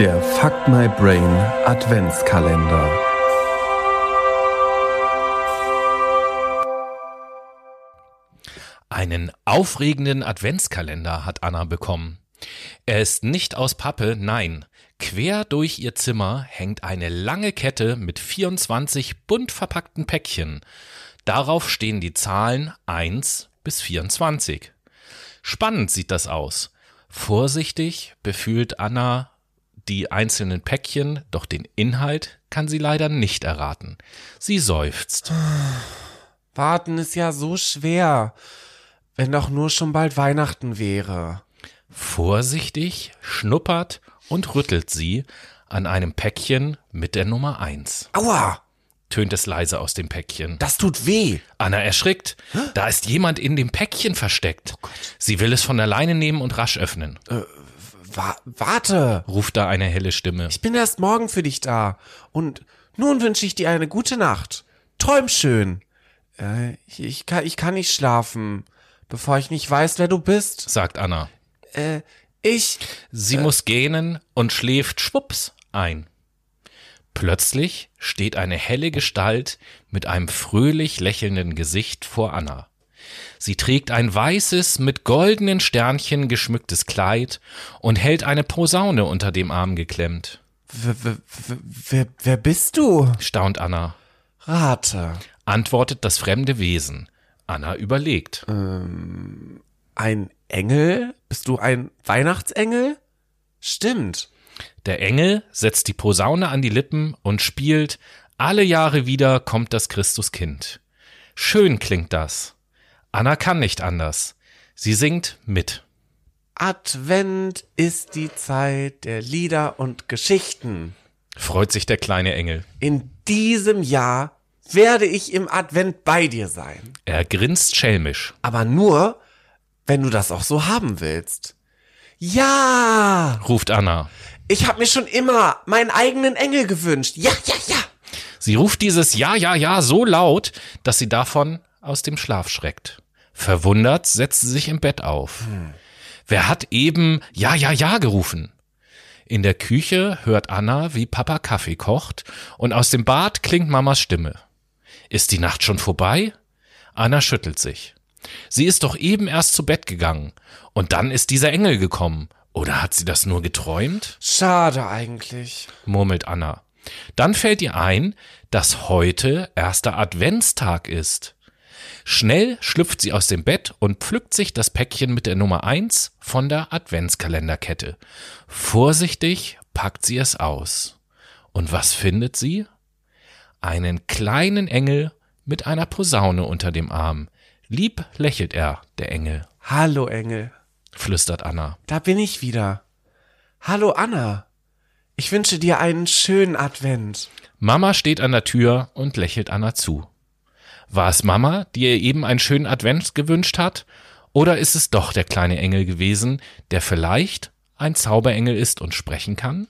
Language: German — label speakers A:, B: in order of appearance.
A: Der Fuck My Brain Adventskalender.
B: Einen aufregenden Adventskalender hat Anna bekommen. Er ist nicht aus Pappe, nein. Quer durch ihr Zimmer hängt eine lange Kette mit 24 bunt verpackten Päckchen. Darauf stehen die Zahlen 1 bis 24. Spannend sieht das aus. Vorsichtig befühlt Anna die einzelnen Päckchen, doch den Inhalt kann sie leider nicht erraten. Sie seufzt.
C: Warten ist ja so schwer, wenn doch nur schon bald Weihnachten wäre.
B: Vorsichtig schnuppert und rüttelt sie an einem Päckchen mit der Nummer 1.
C: Aua,
B: Tönt es leise aus dem Päckchen.
C: das tut weh.
B: Anna erschrickt. Da ist jemand in dem Päckchen versteckt. Sie will es von alleine nehmen und rasch öffnen.
C: Wa warte,
B: Ruft da eine helle Stimme.
C: ich bin erst morgen für dich da. Und nun wünsche ich dir eine gute Nacht. Träum schön. Äh, ich, ich, kann, ich kann nicht schlafen, bevor ich nicht weiß, wer du bist.
B: sagt Anna.
C: Äh, ich.
B: Sie muss gähnen und schläft schwupps ein. Plötzlich steht eine helle Gestalt mit einem fröhlich lächelnden Gesicht vor Anna. Sie trägt ein weißes, mit goldenen Sternchen geschmücktes Kleid und hält eine Posaune unter dem Arm geklemmt.
C: W w w wer, wer bist du?
B: Staunt Anna.
C: Rate.
B: Antwortet das fremde Wesen. Anna überlegt.
C: Ein Engel? Bist du ein Weihnachtsengel? Stimmt.
B: Der Engel setzt die Posaune an die Lippen und spielt Alle Jahre wieder kommt das Christuskind. Schön klingt das. Anna kann nicht anders. Sie singt mit.
C: Advent ist die Zeit der Lieder und Geschichten.
B: Freut sich der kleine Engel.
C: In diesem Jahr werde ich im Advent bei dir sein.
B: Er grinst schelmisch.
C: Aber nur, wenn du das auch so haben willst. Ja!
B: Ruft Anna.
C: Ich habe mir schon immer meinen eigenen Engel gewünscht. Ja, ja, ja!
B: Sie ruft dieses Ja, ja, ja so laut, dass sie davon aus dem Schlaf schreckt. Verwundert setzt sie sich im Bett auf. Wer hat eben Ja, ja, ja gerufen? In der Küche hört Anna, wie Papa Kaffee kocht, und aus dem Bad klingt Mamas Stimme. Ist die Nacht schon vorbei? Anna schüttelt sich. Sie ist doch eben erst zu Bett gegangen, und dann ist dieser Engel gekommen. Oder hat sie das nur geträumt?
C: Schade eigentlich.
B: murmelt Anna. Dann fällt ihr ein, dass heute erster Adventstag ist. Schnell schlüpft sie aus dem Bett und pflückt sich das Päckchen mit der Nummer 1 von der Adventskalenderkette. Vorsichtig packt sie es aus. Und was findet sie? Einen kleinen Engel mit einer Posaune unter dem Arm. Lieb lächelt er, der Engel,
C: Hallo Engel,
B: flüstert Anna.
C: da bin ich wieder. Hallo Anna. Ich wünsche dir einen schönen Advent.
B: Mama steht an der Tür und lächelt Anna zu. War es Mama, die ihr eben einen schönen Advent gewünscht hat? Oder ist es doch der kleine Engel gewesen, der vielleicht ein Zauberengel ist und sprechen kann?